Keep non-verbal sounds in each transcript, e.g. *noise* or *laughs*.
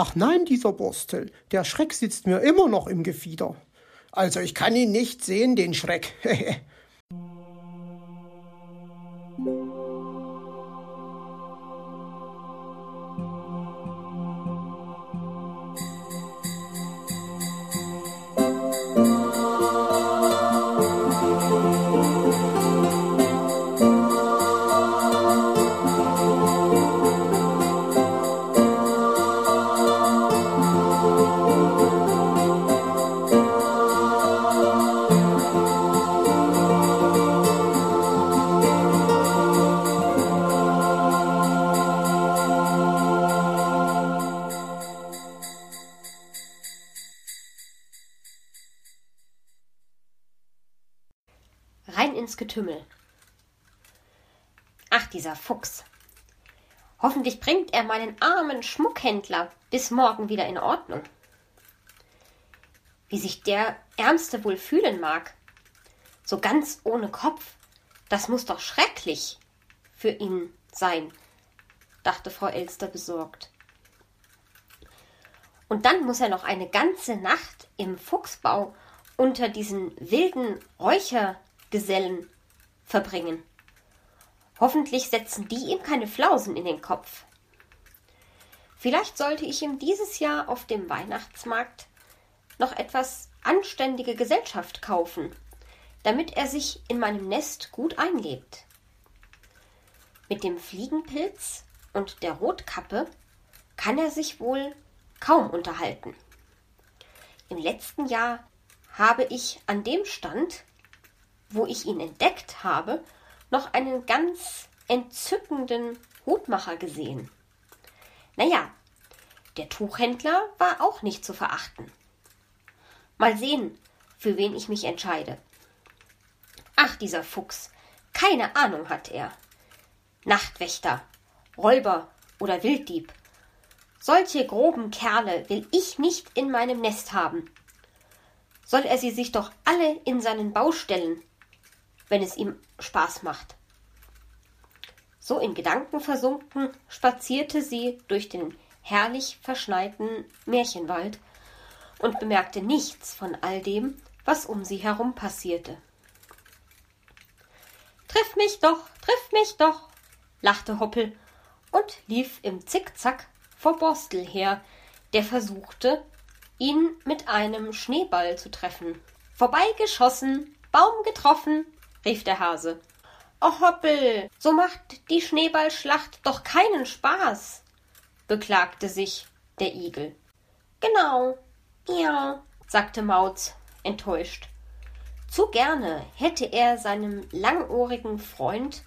Ach nein, dieser Borstel, der Schreck sitzt mir immer noch im Gefieder. Also ich kann ihn nicht sehen, den Schreck. *laughs* Getümmel. Ach, dieser Fuchs. Hoffentlich bringt er meinen armen Schmuckhändler bis morgen wieder in Ordnung. Wie sich der Ärmste wohl fühlen mag. So ganz ohne Kopf. Das muss doch schrecklich für ihn sein, dachte Frau Elster besorgt. Und dann muss er noch eine ganze Nacht im Fuchsbau unter diesen wilden Räucher Gesellen verbringen. Hoffentlich setzen die ihm keine Flausen in den Kopf. Vielleicht sollte ich ihm dieses Jahr auf dem Weihnachtsmarkt noch etwas anständige Gesellschaft kaufen, damit er sich in meinem Nest gut einlebt. Mit dem Fliegenpilz und der Rotkappe kann er sich wohl kaum unterhalten. Im letzten Jahr habe ich an dem Stand wo ich ihn entdeckt habe, noch einen ganz entzückenden Hutmacher gesehen. Naja, der Tuchhändler war auch nicht zu verachten. Mal sehen, für wen ich mich entscheide. Ach, dieser Fuchs, keine Ahnung hat er. Nachtwächter, Räuber oder Wilddieb. Solche groben Kerle will ich nicht in meinem Nest haben. Soll er sie sich doch alle in seinen Bau stellen wenn es ihm Spaß macht. So in Gedanken versunken spazierte sie durch den herrlich verschneiten Märchenwald und bemerkte nichts von all dem, was um sie herum passierte. Triff mich doch, triff mich doch, lachte Hoppel und lief im Zickzack vor Borstel her, der versuchte, ihn mit einem Schneeball zu treffen. Vorbeigeschossen, Baum getroffen, rief der Hase. Oh Hoppel, so macht die Schneeballschlacht doch keinen Spaß, beklagte sich der Igel. Genau, ja, sagte Mauz enttäuscht. Zu gerne hätte er seinem langohrigen Freund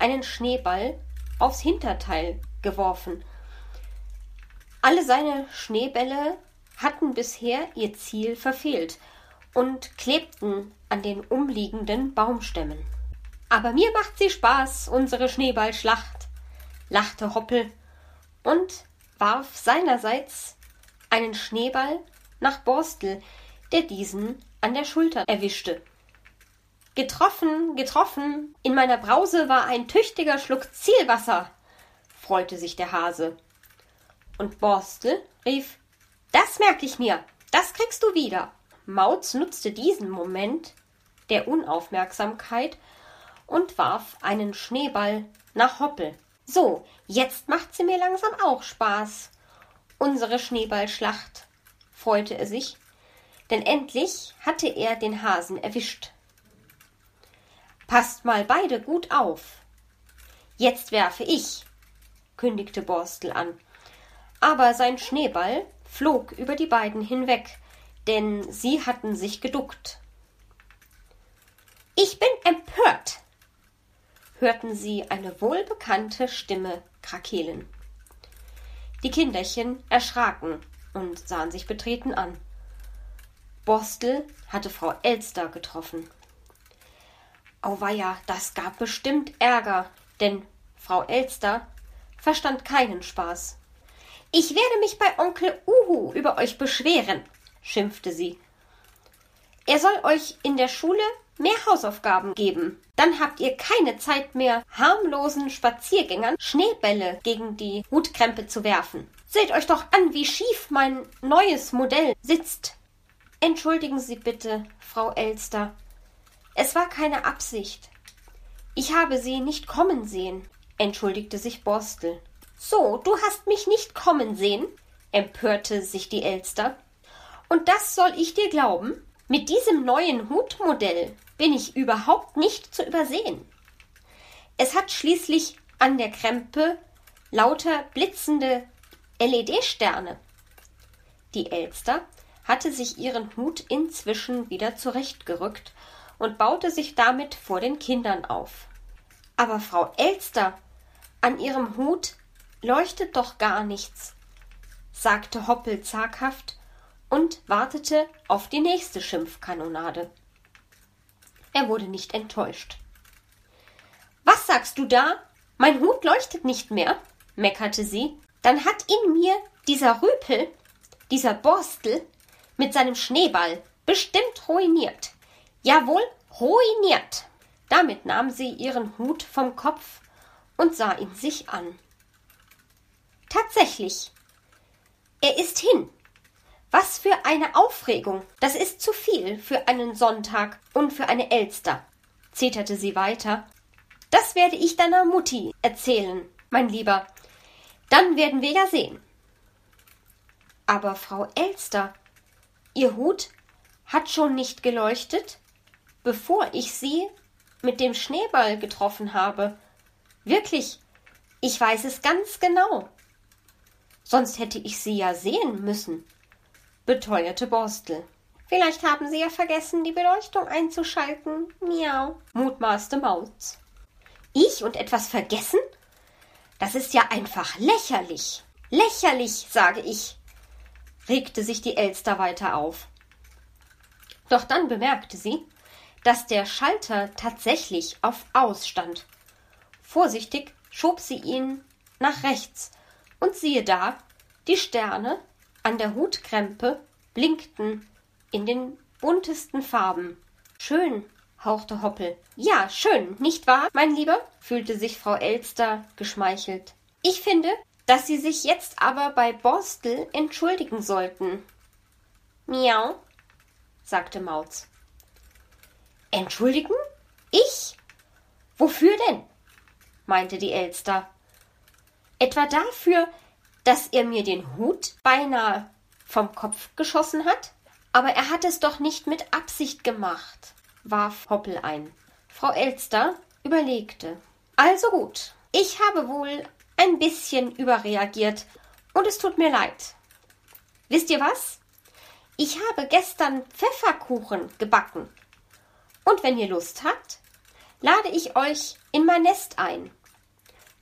einen Schneeball aufs Hinterteil geworfen. Alle seine Schneebälle hatten bisher ihr Ziel verfehlt, und klebten an den umliegenden Baumstämmen. Aber mir macht sie Spaß, unsere Schneeballschlacht, lachte Hoppel und warf seinerseits einen Schneeball nach Borstel, der diesen an der Schulter erwischte. Getroffen, getroffen, in meiner Brause war ein tüchtiger Schluck Zielwasser, freute sich der Hase. Und Borstel rief Das merk ich mir, das kriegst du wieder. Mauz nutzte diesen Moment der Unaufmerksamkeit und warf einen Schneeball nach Hoppel. So, jetzt macht sie mir langsam auch Spaß. Unsere Schneeballschlacht, freute er sich, denn endlich hatte er den Hasen erwischt. Passt mal beide gut auf. Jetzt werfe ich, kündigte Borstel an. Aber sein Schneeball flog über die beiden hinweg, denn sie hatten sich geduckt. Ich bin empört, hörten sie eine wohlbekannte Stimme krakeelen. Die Kinderchen erschraken und sahen sich betreten an. Borstel hatte Frau Elster getroffen. Auweia, das gab bestimmt Ärger, denn Frau Elster verstand keinen Spaß. Ich werde mich bei Onkel Uhu über euch beschweren, schimpfte sie. Er soll euch in der Schule mehr Hausaufgaben geben. Dann habt ihr keine Zeit mehr, harmlosen Spaziergängern Schneebälle gegen die Hutkrempe zu werfen. Seht euch doch an, wie schief mein neues Modell sitzt. Entschuldigen Sie bitte, Frau Elster. Es war keine Absicht. Ich habe Sie nicht kommen sehen, entschuldigte sich Borstel. So, du hast mich nicht kommen sehen? empörte sich die Elster. Und das soll ich dir glauben? Mit diesem neuen Hutmodell bin ich überhaupt nicht zu übersehen. Es hat schließlich an der Krempe lauter blitzende LED-Sterne. Die Elster hatte sich ihren Hut inzwischen wieder zurechtgerückt und baute sich damit vor den Kindern auf. Aber Frau Elster, an ihrem Hut leuchtet doch gar nichts, sagte Hoppel zaghaft und wartete auf die nächste Schimpfkanonade. Er wurde nicht enttäuscht. Was sagst du da? Mein Hut leuchtet nicht mehr, meckerte sie. Dann hat ihn mir dieser Rüpel, dieser Borstel, mit seinem Schneeball bestimmt ruiniert. Jawohl, ruiniert. Damit nahm sie ihren Hut vom Kopf und sah ihn sich an. Tatsächlich. Er ist hin. Was für eine Aufregung. Das ist zu viel für einen Sonntag und für eine Elster, zeterte sie weiter. Das werde ich deiner Mutti erzählen, mein Lieber. Dann werden wir ja sehen. Aber Frau Elster, ihr Hut hat schon nicht geleuchtet, bevor ich sie mit dem Schneeball getroffen habe. Wirklich, ich weiß es ganz genau. Sonst hätte ich sie ja sehen müssen, beteuerte Borstel. Vielleicht haben Sie ja vergessen, die Beleuchtung einzuschalten. Miau, mutmaßte Maus. Ich und etwas vergessen? Das ist ja einfach lächerlich. Lächerlich, sage ich, regte sich die Elster weiter auf. Doch dann bemerkte sie, dass der Schalter tatsächlich auf Aus stand. Vorsichtig schob sie ihn nach rechts, und siehe da, die Sterne an der Hutkrempe blinkten in den buntesten Farben. Schön, hauchte Hoppel. Ja, schön, nicht wahr, mein Lieber? fühlte sich Frau Elster geschmeichelt. Ich finde, dass Sie sich jetzt aber bei Borstel entschuldigen sollten. Miau, sagte Mauz. Entschuldigen? Ich? Wofür denn? meinte die Elster. Etwa dafür, dass er mir den Hut beinahe vom Kopf geschossen hat? Aber er hat es doch nicht mit Absicht gemacht, warf Hoppel ein. Frau Elster überlegte. Also gut, ich habe wohl ein bisschen überreagiert und es tut mir leid. Wisst ihr was? Ich habe gestern Pfefferkuchen gebacken und wenn ihr Lust habt, lade ich euch in mein Nest ein.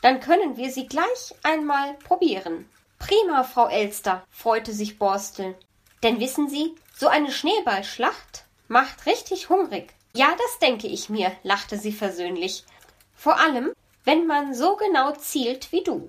Dann können wir sie gleich einmal probieren. Prima, Frau Elster, freute sich Borstel. Denn wissen Sie, so eine Schneeballschlacht macht richtig hungrig. Ja, das denke ich mir, lachte sie versöhnlich. Vor allem, wenn man so genau zielt wie du.